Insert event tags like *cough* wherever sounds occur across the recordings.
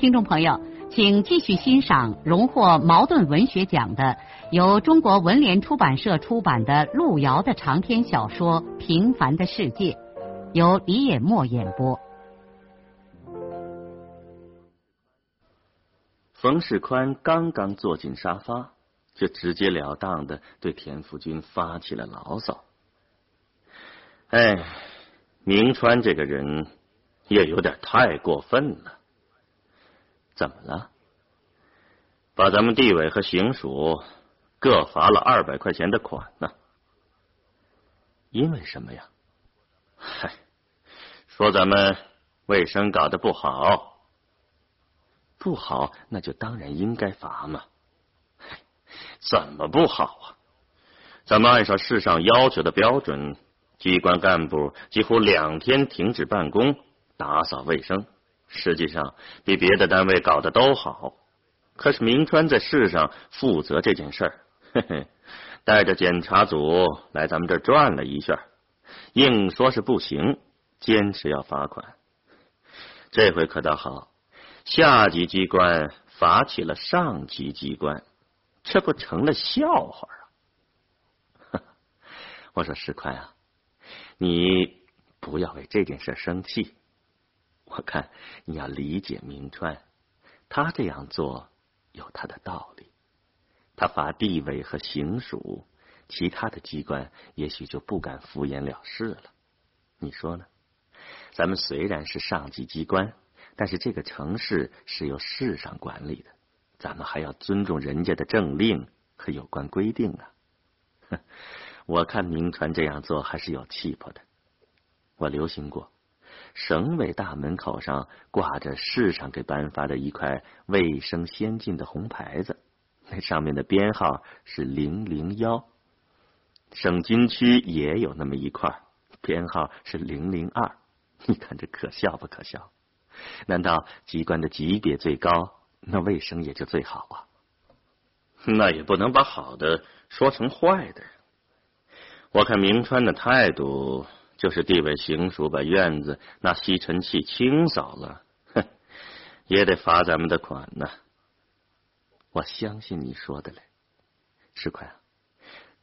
听众朋友，请继续欣赏荣获茅盾文学奖的、由中国文联出版社出版的路遥的长篇小说《平凡的世界》，由李野墨演播。冯世宽刚刚坐进沙发，就直截了当的对田福军发起了牢骚：“哎，明川这个人也有点太过分了。”怎么了？把咱们地委和行署各罚了二百块钱的款呢？因为什么呀？嗨，说咱们卫生搞得不好，不好那就当然应该罚嘛。怎么不好啊？咱们按照市上要求的标准，机关干部几乎两天停止办公，打扫卫生。实际上比别的单位搞得都好，可是明川在市上负责这件事儿，嘿嘿，带着检查组来咱们这儿转了一圈，硬说是不行，坚持要罚款。这回可倒好，下级机关罚起了上级机关，这不成了笑话啊！*laughs* 我说石宽啊，你不要为这件事生气。我看你要理解明川，他这样做有他的道理。他罚地委和行署，其他的机关也许就不敢敷衍了事了。你说呢？咱们虽然是上级机关，但是这个城市是由市上管理的，咱们还要尊重人家的政令和有关规定啊。*laughs* 我看明川这样做还是有气魄的。我留心过。省委大门口上挂着市上给颁发的一块卫生先进的红牌子，那上面的编号是零零幺。省军区也有那么一块，编号是零零二。*laughs* 你看这可笑不可笑？难道机关的级别最高，那卫生也就最好啊？那也不能把好的说成坏的。我看明川的态度。就是地委行署把院子那吸尘器清扫了，哼，也得罚咱们的款呢。我相信你说的嘞，石宽，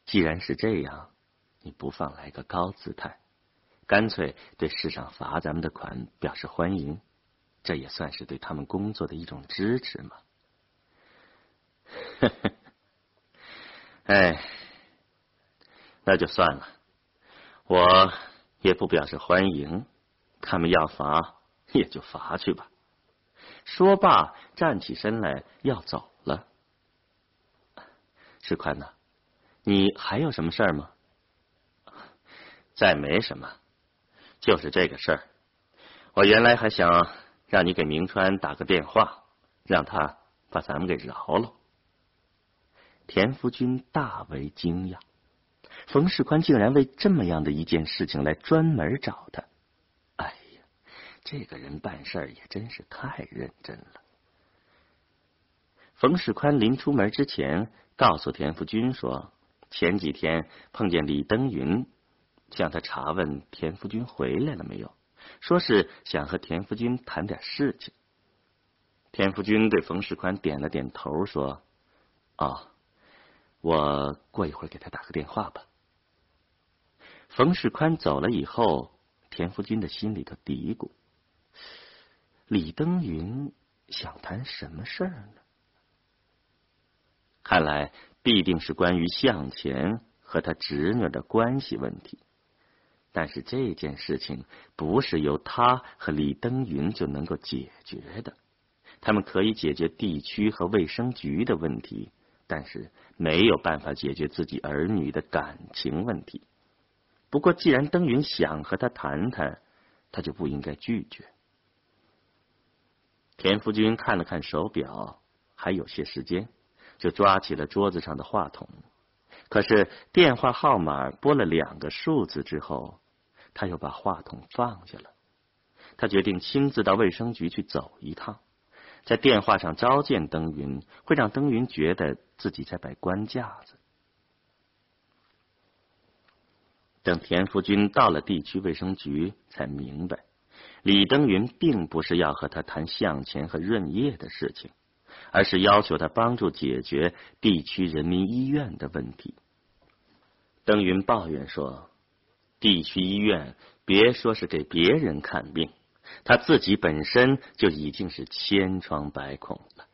既然是这样，你不妨来个高姿态，干脆对市上罚咱们的款表示欢迎，这也算是对他们工作的一种支持嘛。呵呵，哎，那就算了，我。也不表示欢迎，他们要罚也就罚去吧。说罢，站起身来要走了。石宽呐，你还有什么事儿吗？再没什么，就是这个事儿。我原来还想让你给明川打个电话，让他把咱们给饶了。田福军大为惊讶。冯世宽竟然为这么样的一件事情来专门找他，哎呀，这个人办事儿也真是太认真了。冯世宽临出门之前告诉田福军说，前几天碰见李登云，向他查问田福军回来了没有，说是想和田福军谈点事情。田福军对冯世宽点了点头，说：“啊，我过一会儿给他打个电话吧。”冯世宽走了以后，田福军的心里头嘀咕：李登云想谈什么事儿呢？看来必定是关于向前和他侄女的关系问题。但是这件事情不是由他和李登云就能够解决的。他们可以解决地区和卫生局的问题，但是没有办法解决自己儿女的感情问题。不过，既然登云想和他谈谈，他就不应该拒绝。田福军看了看手表，还有些时间，就抓起了桌子上的话筒。可是电话号码拨了两个数字之后，他又把话筒放下了。他决定亲自到卫生局去走一趟，在电话上召见登云，会让登云觉得自己在摆官架子。等田福军到了地区卫生局，才明白李登云并不是要和他谈向前和润叶的事情，而是要求他帮助解决地区人民医院的问题。登云抱怨说：“地区医院别说是给别人看病，他自己本身就已经是千疮百孔了。”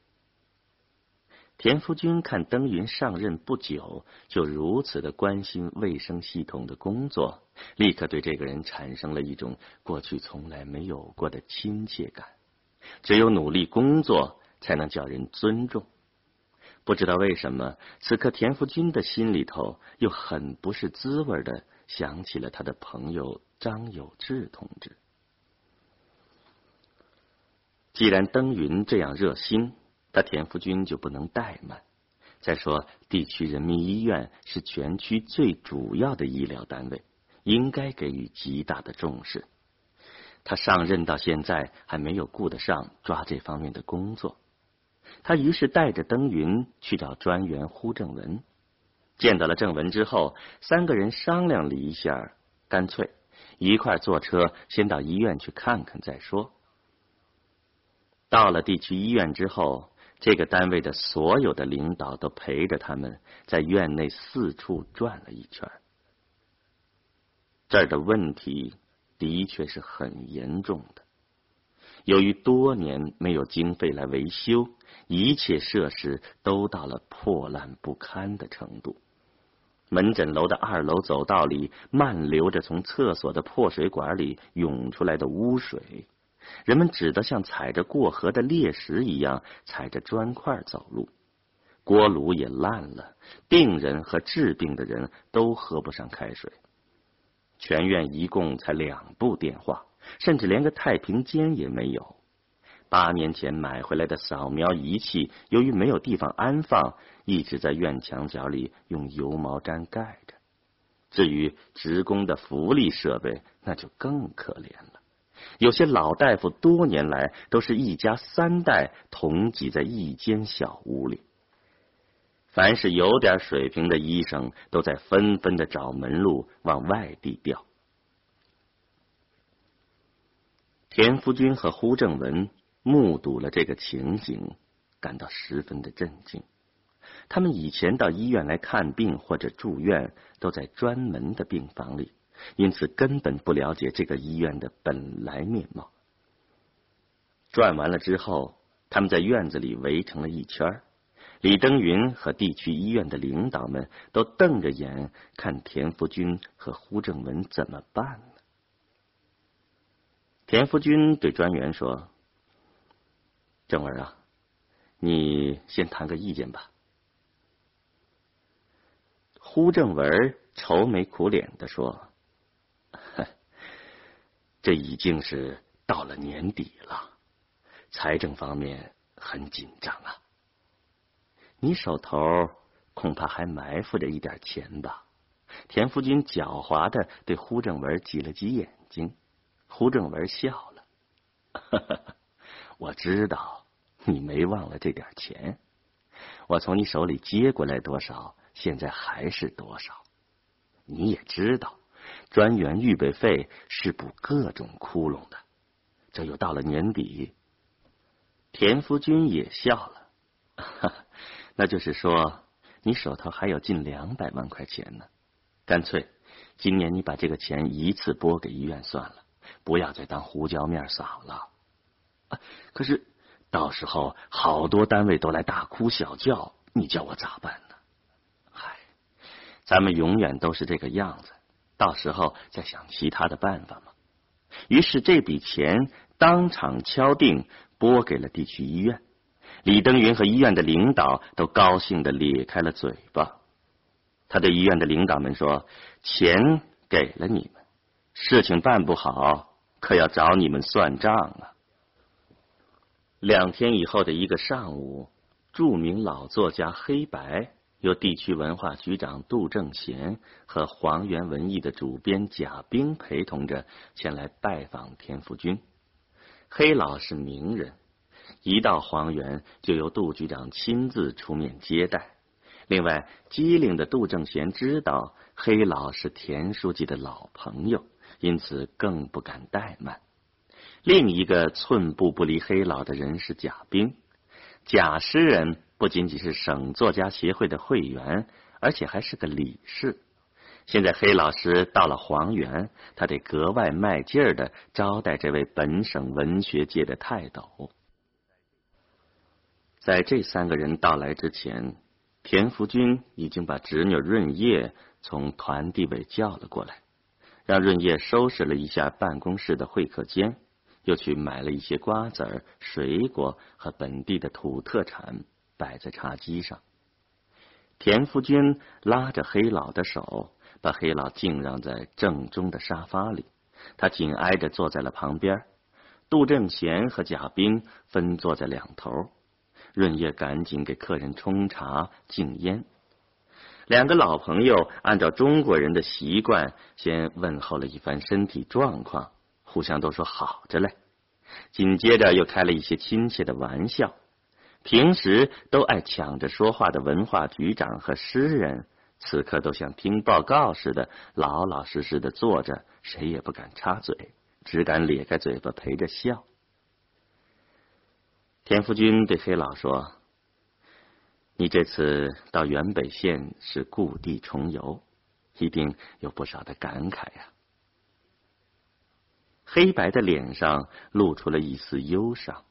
田福军看登云上任不久就如此的关心卫生系统的工作，立刻对这个人产生了一种过去从来没有过的亲切感。只有努力工作，才能叫人尊重。不知道为什么，此刻田福军的心里头又很不是滋味的，想起了他的朋友张有志同志。既然登云这样热心。他田福军就不能怠慢。再说，地区人民医院是全区最主要的医疗单位，应该给予极大的重视。他上任到现在还没有顾得上抓这方面的工作。他于是带着登云去找专员呼正文。见到了正文之后，三个人商量了一下，干脆一块坐车先到医院去看看再说。到了地区医院之后。这个单位的所有的领导都陪着他们在院内四处转了一圈。这儿的问题的确是很严重的。由于多年没有经费来维修，一切设施都到了破烂不堪的程度。门诊楼的二楼走道里漫流着从厕所的破水管里涌出来的污水。人们只得像踩着过河的猎石一样踩着砖块走路，锅炉也烂了，病人和治病的人都喝不上开水。全院一共才两部电话，甚至连个太平间也没有。八年前买回来的扫描仪器，由于没有地方安放，一直在院墙角里用油毛毡盖着。至于职工的福利设备，那就更可怜了。有些老大夫多年来都是一家三代同挤在一间小屋里，凡是有点水平的医生都在纷纷的找门路往外地调。田福军和胡正文目睹了这个情景，感到十分的震惊。他们以前到医院来看病或者住院，都在专门的病房里。因此，根本不了解这个医院的本来面貌。转完了之后，他们在院子里围成了一圈。李登云和地区医院的领导们都瞪着眼看田福军和胡正文怎么办呢？田福军对专员说：“正文啊，你先谈个意见吧。”胡正文愁眉苦脸的说。这已经是到了年底了，财政方面很紧张啊。你手头恐怕还埋伏着一点钱吧？田福军狡猾的对胡正文挤了挤眼睛。胡正文笑了：“ *laughs* 我知道你没忘了这点钱，我从你手里接过来多少，现在还是多少。你也知道。”专员预备费是补各种窟窿的，这又到了年底，田福军也笑了，*laughs* 那就是说你手头还有近两百万块钱呢。干脆今年你把这个钱一次拨给医院算了，不要再当胡椒面撒了。可是到时候好多单位都来大哭小叫，你叫我咋办呢？嗨，咱们永远都是这个样子。到时候再想其他的办法嘛。于是这笔钱当场敲定，拨给了地区医院。李登云和医院的领导都高兴的咧开了嘴巴。他对医院的领导们说：“钱给了你们，事情办不好，可要找你们算账啊。”两天以后的一个上午，著名老作家黑白由地区文化局长杜正贤和黄源文艺的主编贾冰陪同着前来拜访田福军。黑老是名人，一到黄源就由杜局长亲自出面接待。另外，机灵的杜正贤知道黑老是田书记的老朋友，因此更不敢怠慢。另一个寸步不离黑老的人是贾冰。贾诗人不仅仅是省作家协会的会员，而且还是个理事。现在黑老师到了黄原，他得格外卖劲儿的招待这位本省文学界的泰斗。在这三个人到来之前。田福军已经把侄女润叶从团地委叫了过来，让润叶收拾了一下办公室的会客间，又去买了一些瓜子、水果和本地的土特产，摆在茶几上。田福军拉着黑老的手，把黑老敬让在正中的沙发里，他紧挨着坐在了旁边。杜正贤和贾冰分坐在两头。润叶赶紧给客人冲茶敬烟，两个老朋友按照中国人的习惯，先问候了一番身体状况，互相都说好着嘞。紧接着又开了一些亲切的玩笑。平时都爱抢着说话的文化局长和诗人，此刻都像听报告似的，老老实实的坐着，谁也不敢插嘴，只敢咧开嘴巴陪着笑。田福军对黑老说：“你这次到原北县是故地重游，一定有不少的感慨呀。”黑白的脸上露出了一丝忧伤。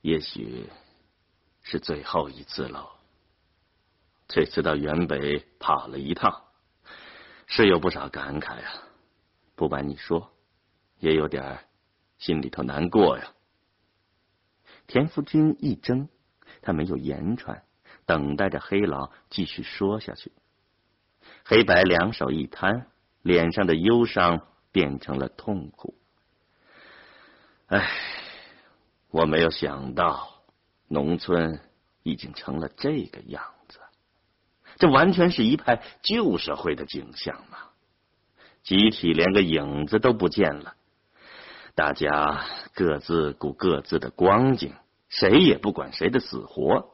也许是最后一次喽。这次到原北跑了一趟，是有不少感慨啊。不瞒你说，也有点心里头难过呀。田福军一怔，他没有言传，等待着黑老继续说下去。黑白两手一摊，脸上的忧伤变成了痛苦。唉，我没有想到，农村已经成了这个样子，这完全是一派旧社会的景象嘛！集体连个影子都不见了。大家各自顾各自的光景，谁也不管谁的死活。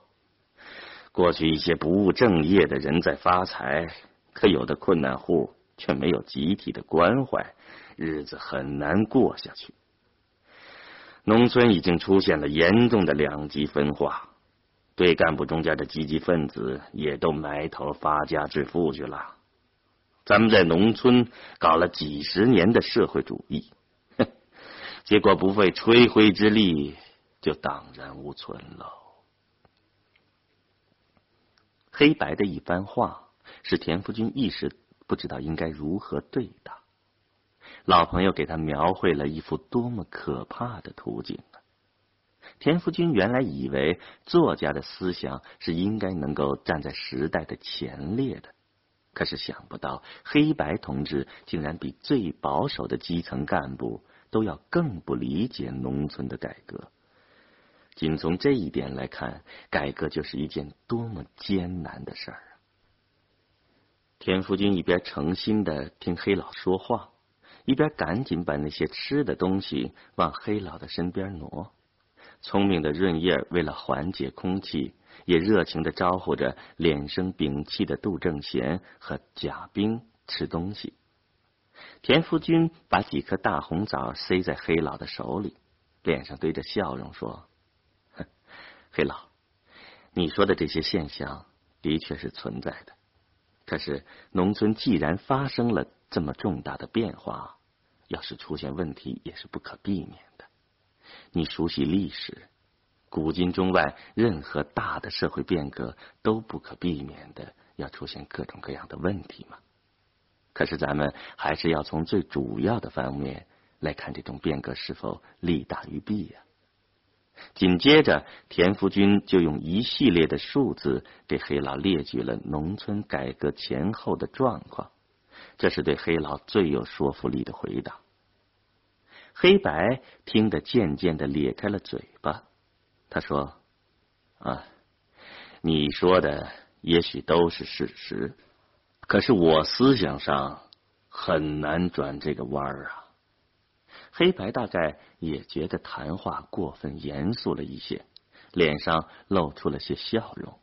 过去一些不务正业的人在发财，可有的困难户却没有集体的关怀，日子很难过下去。农村已经出现了严重的两极分化，对干部中间的积极分子也都埋头发家致富去了。咱们在农村搞了几十年的社会主义。哼结果不费吹灰之力就荡然无存喽。黑白的一番话，使田福军一时不知道应该如何对答。老朋友给他描绘了一幅多么可怕的图景啊！田福军原来以为作家的思想是应该能够站在时代的前列的，可是想不到黑白同志竟然比最保守的基层干部。都要更不理解农村的改革。仅从这一点来看，改革就是一件多么艰难的事儿啊！田福军一边诚心的听黑老说话，一边赶紧把那些吃的东西往黑老的身边挪。聪明的润叶为了缓解空气，也热情的招呼着脸生屏气的杜正贤和贾冰吃东西。田福军把几颗大红枣塞在黑老的手里，脸上堆着笑容说：“黑老，你说的这些现象的确是存在的。可是农村既然发生了这么重大的变化，要是出现问题也是不可避免的。你熟悉历史，古今中外任何大的社会变革都不可避免的要出现各种各样的问题嘛。”可是，咱们还是要从最主要的方面来看这种变革是否利大于弊呀。紧接着，田福军就用一系列的数字给黑老列举了农村改革前后的状况，这是对黑老最有说服力的回答。黑白听得渐渐的咧开了嘴巴。他说：“啊，你说的也许都是事实，可是我思想上很难转这个弯儿啊。”黑白大概也觉得谈话过分严肃了一些，脸上露出了些笑容。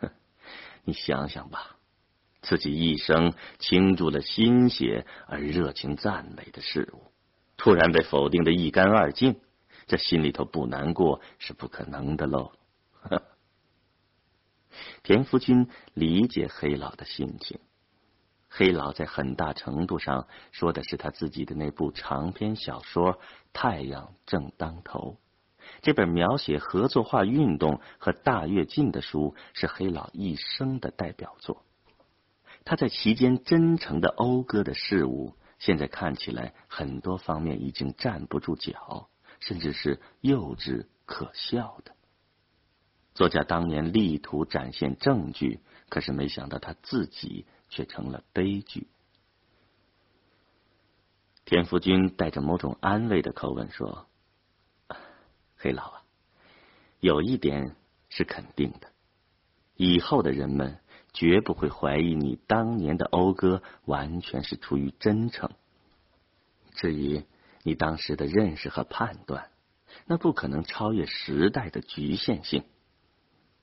*laughs* 你想想吧，自己一生倾注了心血而热情赞美的事物，突然被否定的一干二净，这心里头不难过是不可能的喽。*laughs* 田福军理解黑老的心情。黑老在很大程度上说的是他自己的那部长篇小说《太阳正当头》。这本描写合作化运动和大跃进的书是黑老一生的代表作。他在其间真诚的讴歌的事物，现在看起来很多方面已经站不住脚，甚至是幼稚可笑的。作家当年力图展现证据，可是没想到他自己。却成了悲剧。田福军带着某种安慰的口吻说：“黑老啊，有一点是肯定的，以后的人们绝不会怀疑你当年的讴歌完全是出于真诚。至于你当时的认识和判断，那不可能超越时代的局限性。”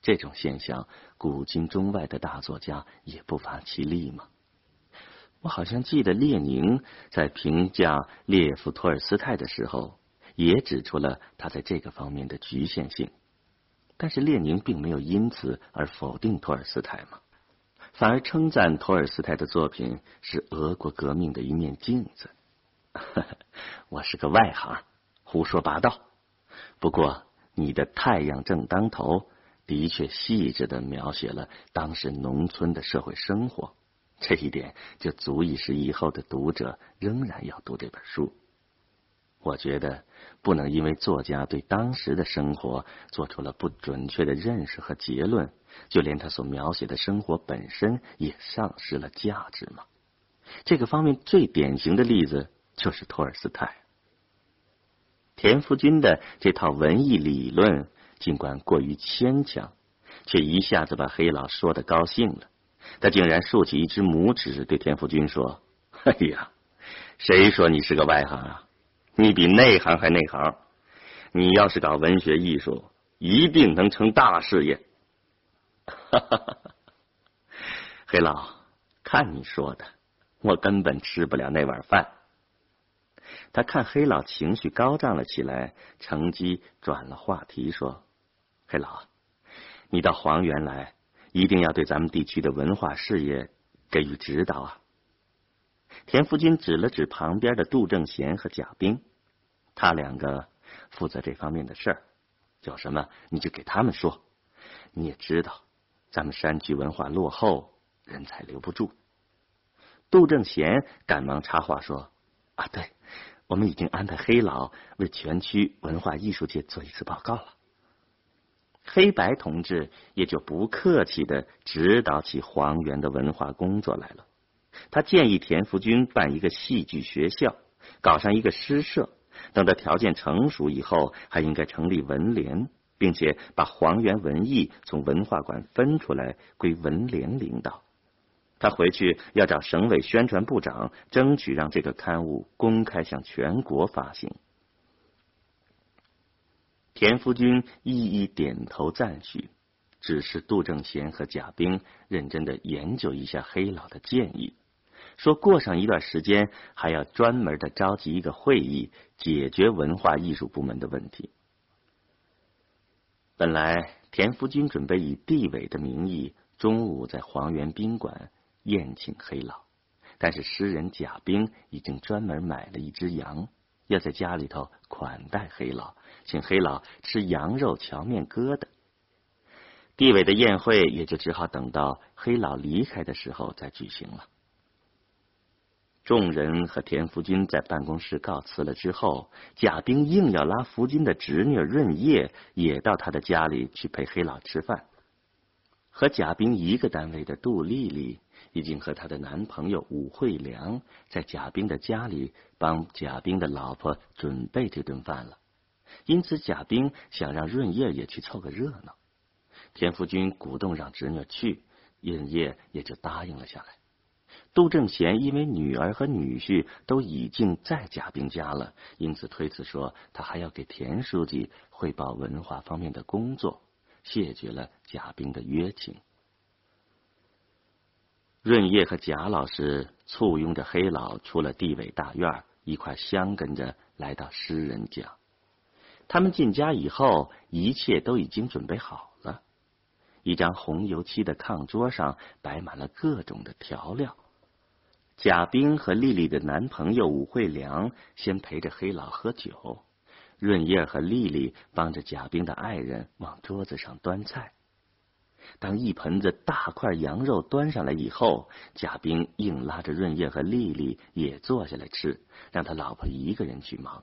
这种现象，古今中外的大作家也不乏其例嘛。我好像记得列宁在评价列夫·托尔斯泰的时候，也指出了他在这个方面的局限性。但是列宁并没有因此而否定托尔斯泰嘛，反而称赞托尔斯泰的作品是俄国革命的一面镜子。*laughs* 我是个外行，胡说八道。不过你的太阳正当头。的确细致的描写了当时农村的社会生活，这一点就足以使以后的读者仍然要读这本书。我觉得不能因为作家对当时的生活做出了不准确的认识和结论，就连他所描写的生活本身也丧失了价值吗？这个方面最典型的例子就是托尔斯泰。田福军的这套文艺理论。尽管过于牵强，却一下子把黑老说的高兴了。他竟然竖起一只拇指，对田福军说：“哎呀，谁说你是个外行啊？你比内行还内行。你要是搞文学艺术，一定能成大事业。”哈哈哈！黑老，看你说的，我根本吃不了那碗饭。他看黑老情绪高涨了起来，乘机转了话题说。黑老，你到黄原来，一定要对咱们地区的文化事业给予指导啊！田福军指了指旁边的杜正贤和贾冰，他两个负责这方面的事儿，有什么你就给他们说。你也知道，咱们山区文化落后，人才留不住。杜正贤赶忙插话说：“啊，对，我们已经安排黑老为全区文化艺术界做一次报告了。”黑白同志也就不客气的指导起黄原的文化工作来了。他建议田福军办一个戏剧学校，搞上一个诗社。等到条件成熟以后，还应该成立文联，并且把黄原文艺从文化馆分出来归文联领导。他回去要找省委宣传部长，争取让这个刊物公开向全国发行。田福军一一点头赞许，指示杜正贤和贾冰认真的研究一下黑老的建议，说过上一段时间还要专门的召集一个会议，解决文化艺术部门的问题。本来田福军准备以地委的名义中午在黄原宾馆宴请黑老，但是诗人贾冰已经专门买了一只羊，要在家里头款待黑老。请黑老吃羊肉荞面疙瘩，地委的宴会也就只好等到黑老离开的时候再举行了。众人和田福军在办公室告辞了之后，贾冰硬要拉福军的侄女润叶也到他的家里去陪黑老吃饭。和贾冰一个单位的杜丽丽已经和她的男朋友武惠良在贾冰的家里帮贾冰的老婆准备这顿饭了。因此，贾冰想让润叶也去凑个热闹。田福军鼓动让侄女去，润叶也就答应了下来。杜正贤因为女儿和女婿都已经在贾冰家了，因此推辞说他还要给田书记汇报文化方面的工作，谢绝了贾冰的约请。润叶和贾老师簇拥着黑老出了地委大院，一块相跟着来到诗人家。他们进家以后，一切都已经准备好了。一张红油漆的炕桌上摆满了各种的调料。贾冰和丽丽的男朋友武惠良先陪着黑老喝酒，润叶和丽丽帮着贾冰的爱人往桌子上端菜。当一盆子大块羊肉端上来以后，贾冰硬拉着润叶和丽丽也坐下来吃，让他老婆一个人去忙。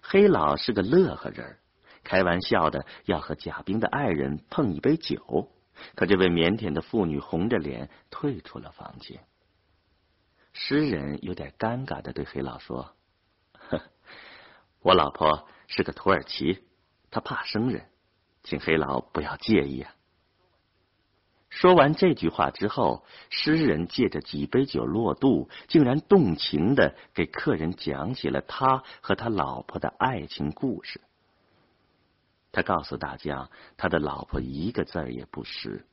黑老是个乐呵人，开玩笑的要和贾冰的爱人碰一杯酒，可这位腼腆的妇女红着脸退出了房间。诗人有点尴尬的对黑老说：“ *laughs* 我老婆是个土耳其，她怕生人，请黑老不要介意啊。”说完这句话之后，诗人借着几杯酒落肚，竟然动情的给客人讲起了他和他老婆的爱情故事。他告诉大家，他的老婆一个字儿也不识，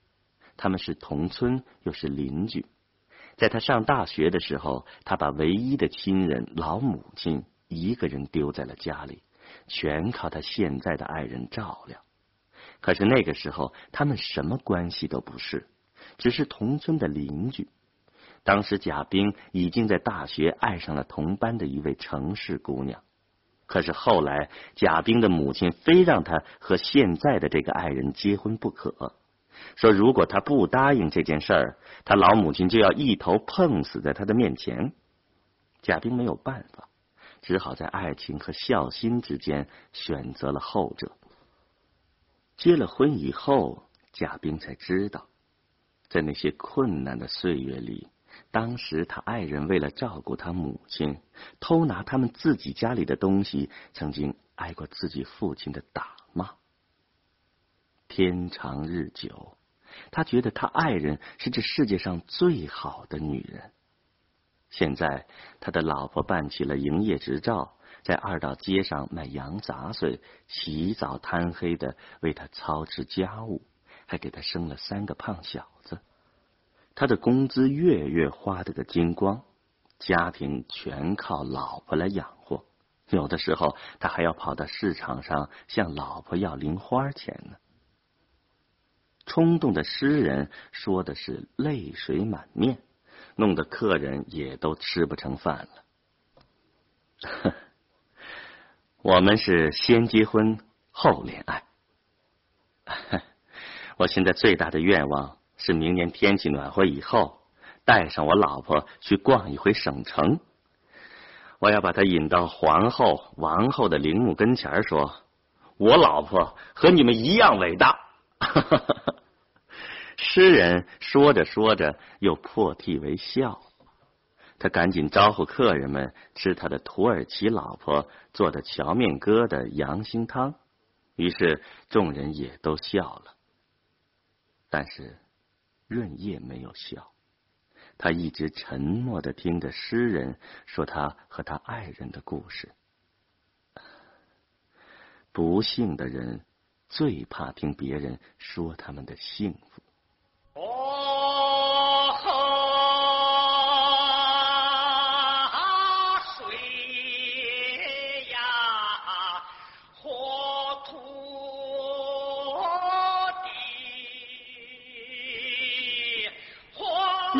他们是同村，又是邻居。在他上大学的时候，他把唯一的亲人老母亲一个人丢在了家里，全靠他现在的爱人照料。可是那个时候，他们什么关系都不是，只是同村的邻居。当时贾冰已经在大学爱上了同班的一位城市姑娘，可是后来贾冰的母亲非让他和现在的这个爱人结婚不可。说如果他不答应这件事儿，他老母亲就要一头碰死在他的面前。贾冰没有办法，只好在爱情和孝心之间选择了后者。结了婚以后，贾冰才知道，在那些困难的岁月里，当时他爱人为了照顾他母亲，偷拿他们自己家里的东西，曾经挨过自己父亲的打骂。天长日久。他觉得他爱人是这世界上最好的女人。现在他的老婆办起了营业执照，在二道街上卖羊杂碎，起早贪黑的为他操持家务，还给他生了三个胖小子。他的工资月月花得个精光，家庭全靠老婆来养活。有的时候他还要跑到市场上向老婆要零花钱呢。冲动的诗人说的是泪水满面，弄得客人也都吃不成饭了。*laughs* 我们是先结婚后恋爱，*laughs* 我现在最大的愿望是明年天气暖和以后，带上我老婆去逛一回省城。我要把她引到皇后、王后的陵墓跟前，说：“我老婆和你们一样伟大。”哈哈哈哈诗人说着说着，又破涕为笑。他赶紧招呼客人们吃他的土耳其老婆做的荞面疙瘩羊心汤。于是众人也都笑了，但是润叶没有笑。他一直沉默的听着诗人说他和他爱人的故事。不幸的人最怕听别人说他们的幸福。